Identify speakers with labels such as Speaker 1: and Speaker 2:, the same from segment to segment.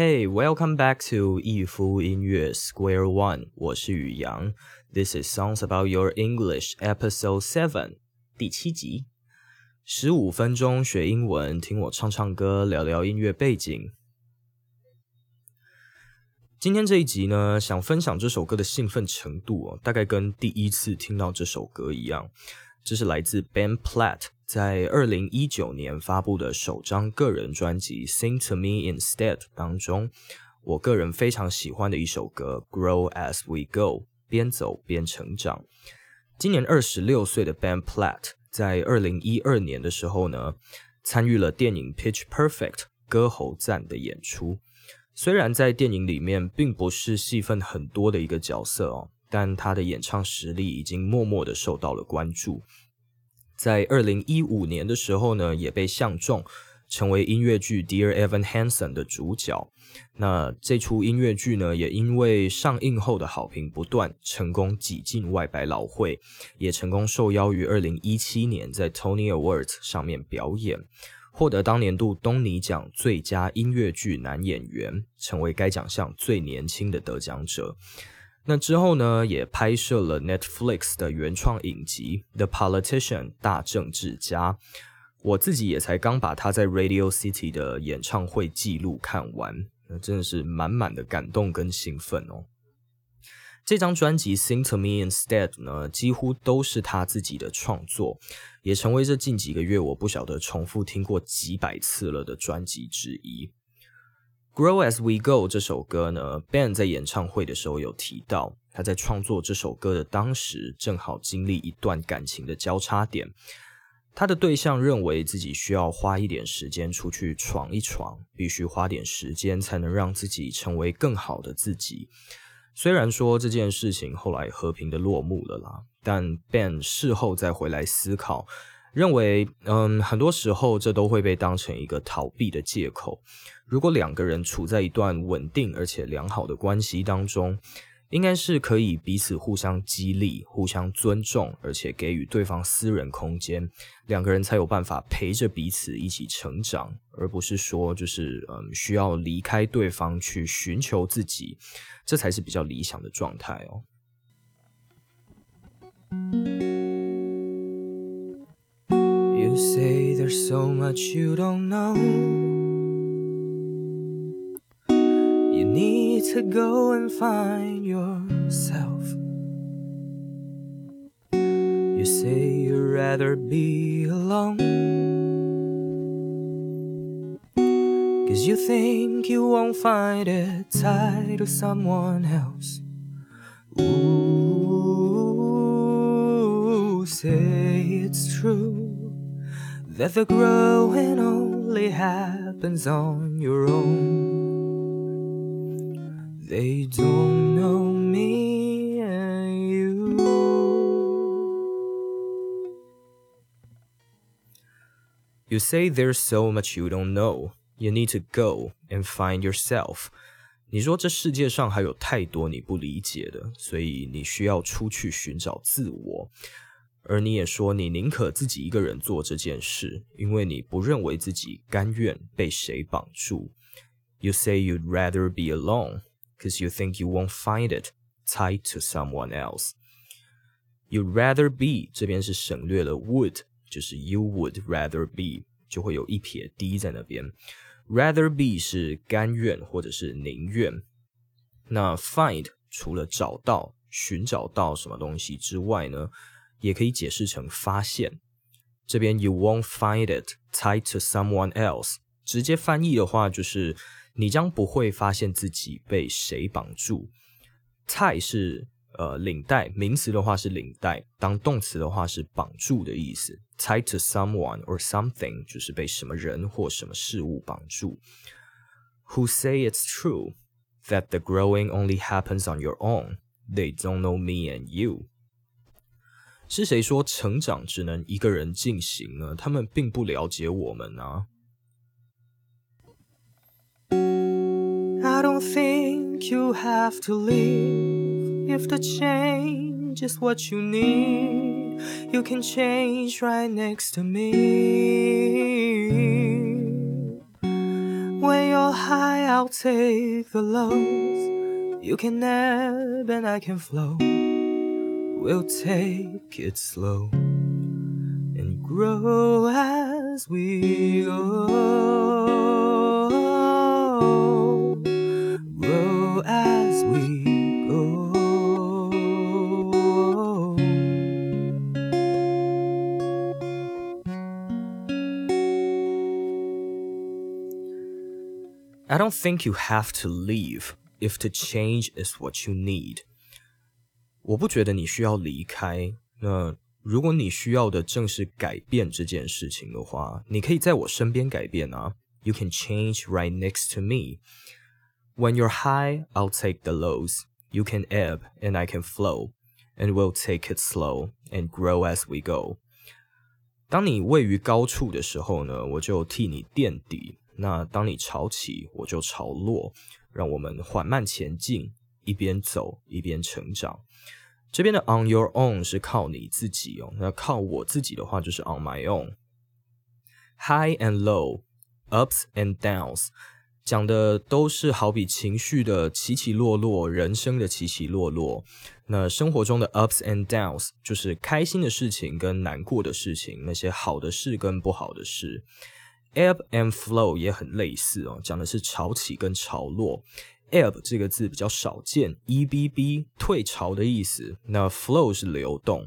Speaker 1: Hey, welcome back to 一夫音乐 Square One，我是宇阳。This is Songs About Your English Episode Seven，第七集。十五分钟学英文，听我唱唱歌，聊聊音乐背景。今天这一集呢，想分享这首歌的兴奋程度哦，大概跟第一次听到这首歌一样。这是来自 Ben Platt 在二零一九年发布的首张个人专辑《Sing to Me Instead》当中，我个人非常喜欢的一首歌《Grow as We Go》，边走边成长。今年二十六岁的 Ben Platt 在二零一二年的时候呢，参与了电影《Pitch Perfect》歌喉赞的演出。虽然在电影里面并不是戏份很多的一个角色哦。但他的演唱实力已经默默的受到了关注，在二零一五年的时候呢，也被相中成为音乐剧《Dear Evan Hansen》的主角。那这出音乐剧呢，也因为上映后的好评不断，成功挤进外百老汇，也成功受邀于二零一七年在 Tony Awards 上面表演，获得当年度东尼奖最佳音乐剧男演员，成为该奖项最年轻的得奖者。那之后呢，也拍摄了 Netflix 的原创影集《The Politician》大政治家。我自己也才刚把他在 Radio City 的演唱会记录看完，那真的是满满的感动跟兴奋哦。这张专辑《Sing to Me Instead》呢，几乎都是他自己的创作，也成为这近几个月我不晓得重复听过几百次了的专辑之一。Grow as we go 这首歌呢，Ben 在演唱会的时候有提到，他在创作这首歌的当时正好经历一段感情的交叉点。他的对象认为自己需要花一点时间出去闯一闯，必须花点时间才能让自己成为更好的自己。虽然说这件事情后来和平的落幕了啦，但 Ben 事后再回来思考，认为嗯，很多时候这都会被当成一个逃避的借口。如果两个人处在一段稳定而且良好的关系当中，应该是可以彼此互相激励、互相尊重，而且给予对方私人空间，两个人才有办法陪着彼此一起成长，而不是说就是嗯需要离开对方去寻求自己，这才是比较理想的状态哦。You say there's so much you don't know. You need to go and find yourself. You say you'd rather be alone. Cause you think you won't find it tied to someone else. Ooh, that the growing only happens on your own. They don't know me and you. You say there's so much you don't know. You need to go and find yourself. 你说这世界上还有太多你不理解的，所以你需要出去寻找自我。 而你也说你宁可自己一个人做这件事，因为你不认为自己甘愿被谁绑住。You say you'd rather be alone, cause you think you won't find it tied to someone else. You'd rather be 这边是省略了 would，就是 you would rather be，就会有一撇 d 在那边。Rather be 是甘愿或者是宁愿。那 find 除了找到、寻找到什么东西之外呢，也可以解释成发现。这边 you won't find it tied to someone else，直接翻译的话就是你将不会发现自己被谁绑住。tie 是呃领带，名词的话是领带，当动词的话是绑住的意思。tie to someone or something 就是被什么人或什么事物绑住。Who say it's true that the growing only happens on your own? They don't know me and you. 是谁说成长只能一个人进行呢？他们并不了解我们啊。
Speaker 2: I don't think you have to leave. If the change is what you need, you can change right next to me. When you're high, I'll take the lows. You can ebb and I can flow. We'll take it slow and grow as we go. Grow as we go.
Speaker 1: I don't think you have to leave if the change is what you need. 我不觉得你需要离开。那如果你需要的正是改变这件事情的话，你可以在我身边改变啊。You can change right next to me. When you're high, I'll take the lows. You can ebb and I can flow, and we'll take it slow and grow as we go. 当你位于高处的时候呢，我就替你垫底。那当你潮起，我就潮落，让我们缓慢前进，一边走一边成长。 这边的 on your own 是靠你自己哦，那靠我自己的话就是 on my own。High and low, ups and downs，讲的都是好比情绪的起起落落，人生的起起落落。那生活中的 ups and downs 就是开心的事情跟难过的事情，那些好的事跟不好的事。Ebb and flow 也很类似哦，讲的是潮起跟潮落。Ebb 这个字比较少见，E B B 退潮的意思。那 flow 是流动。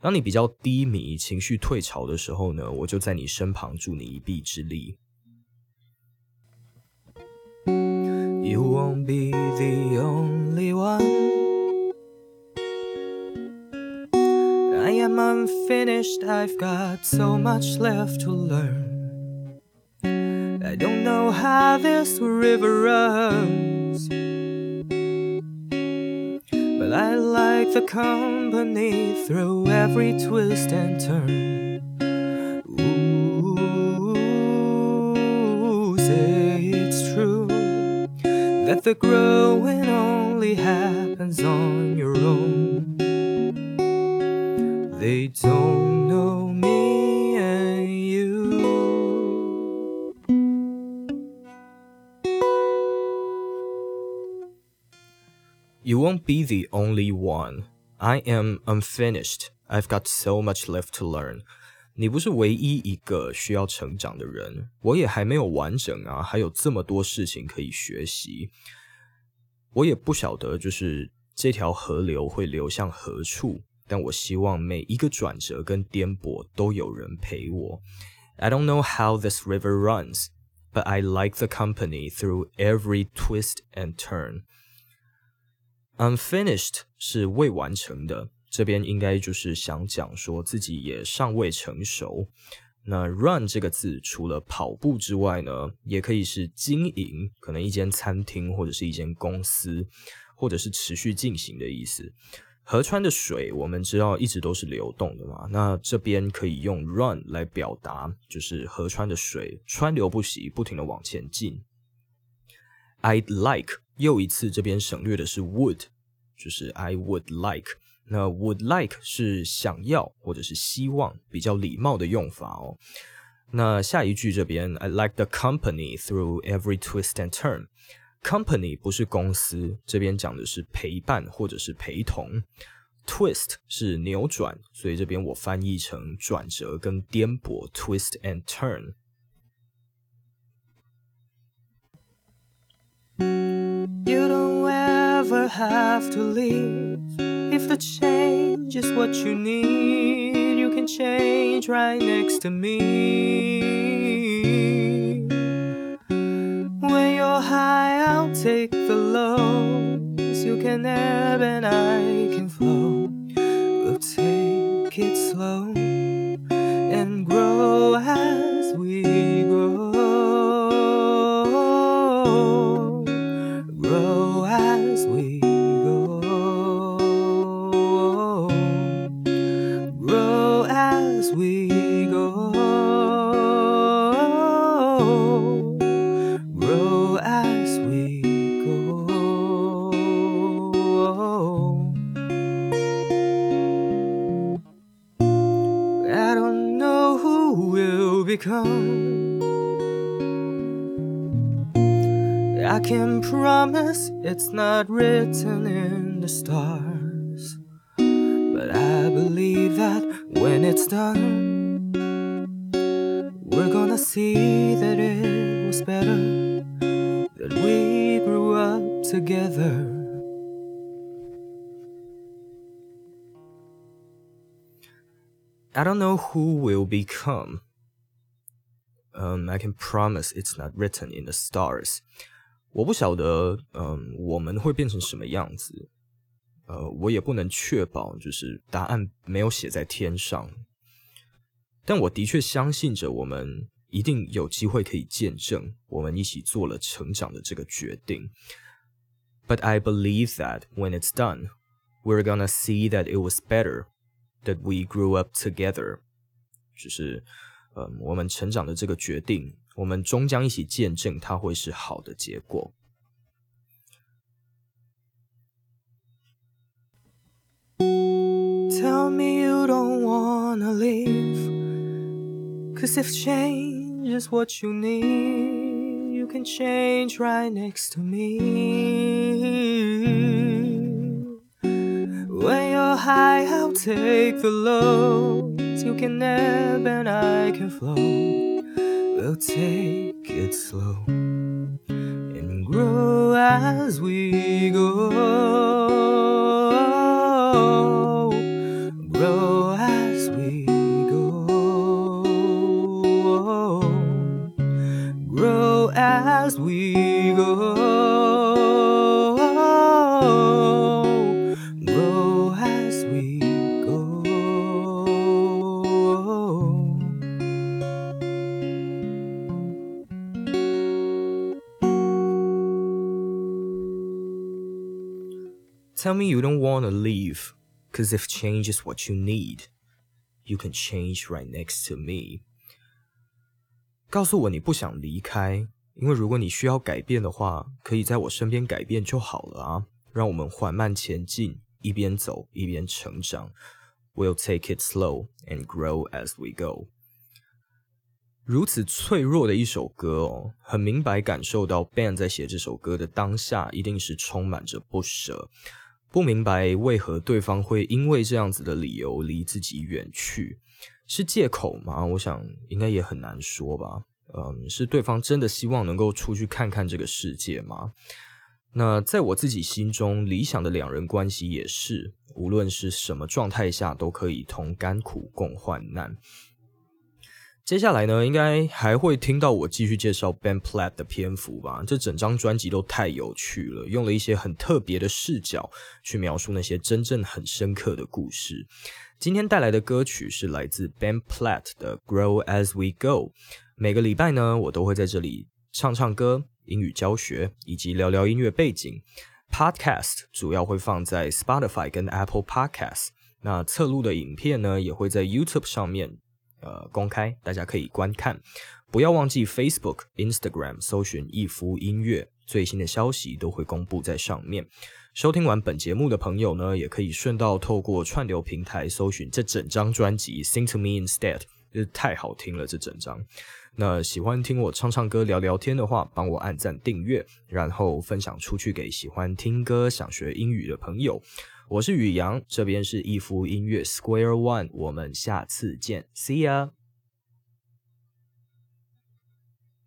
Speaker 1: 当你比较低迷、情绪退潮的时候呢，我就在你身旁助你一臂之力。
Speaker 2: You won't be the only one. I am unfinished, I've got so much left to learn. I don't know how this river runs, but I like the company through every twist and turn. Say it's true that the growing only happens on your own. They don't know me You
Speaker 1: won't be the only one. I am unfinished. I've got so much left to learn. 你不是唯一一个需要成长的人，我也还没有完整啊，还有这么多事情可以学习。我也不晓得，就是这条河流会流向何处，但我希望每一个转折跟颠簸都有人陪我。I don't know how this river runs, but I like the company through every twist and turn. Unfinished 是未完成的，这边应该就是想讲说自己也尚未成熟。那 run 这个字除了跑步之外呢，也可以是经营，可能一间餐厅或者是一间公司，或者是持续进行的意思。河川的水我们知道一直都是流动的嘛，那这边可以用 run 来表达，就是河川的水川流不息，不停的往前进。I'd like 又一次这边省略的是 would，就是 I would like。那 would like 是想要或者是希望，比较礼貌的用法哦。那下一句这边 I like the company through every twist and turn。Company 不是公司，这边讲的是陪伴或者是陪同。Twist 是扭转，所以这边我翻译成转折跟颠簸，twist and turn。
Speaker 2: You don't ever have to leave. If the change is what you need, you can change right next to me. When you're high, I'll take the lows. You can ebb and I not written in the stars. But I believe that when it's done, we're gonna see that it was better that we grew up together.
Speaker 1: I don't know who will become. Um, I can promise it's not written in the stars. 我不晓得，嗯，我们会变成什么样子。呃，我也不能确保，就是答案没有写在天上。但我的确相信着，我们一定有机会可以见证我们一起做了成长的这个决定。But I believe that when it's done, we're gonna see that it was better that we grew up together，就是，嗯，我们成长的这个决定，我们终将一起见证它会是好的结果。
Speaker 2: Tell me you don't wanna leave. Cause if change is what you need, you can change right next to me. When you're high, I'll take the lows. You can ebb and I can flow. We'll take it slow and grow as we go.
Speaker 1: Tell me you don't want to leave, cause if change is what you need, you can change right next to me. 告诉我你不想离开，因为如果你需要改变的话，可以在我身边改变就好了啊。让我们缓慢前进，一边走一边成长。We'll take it slow and grow as we go. 如此脆弱的一首歌哦，很明白感受到 Ben 在写这首歌的当下，一定是充满着不舍。 不明白为何对方会因为这样子的理由离自己远去，是借口吗？我想应该也很难说吧。嗯，是对方真的希望能够出去看看这个世界吗？那在我自己心中，理想的两人关系也是，无论是什么状态下，都可以同甘苦共患难。接下来呢，应该还会听到我继续介绍 Ben Platt 的篇幅吧。这整张专辑都太有趣了，用了一些很特别的视角去描述那些真正很深刻的故事。今天带来的歌曲是来自 Ben Platt 的《Grow as We Go》。每个礼拜呢，我都会在这里唱唱歌、英语教学以及聊聊音乐背景。Podcast 主要会放在 Spotify 跟 Apple Podcast。那侧录的影片呢，也会在 YouTube 上面。呃，公开，大家可以观看。不要忘记 Facebook、Instagram 搜寻一夫音乐，最新的消息都会公布在上面。收听完本节目的朋友呢，也可以顺道透过串流平台搜寻这整张专辑《Sing to Me Instead》，太好听了这整张。那喜欢听我唱唱歌、聊聊天的话，帮我按赞、订阅，然后分享出去给喜欢听歌、想学英语的朋友。我是宇阳，这边是一夫音乐 Square One，我们下次见，See ya。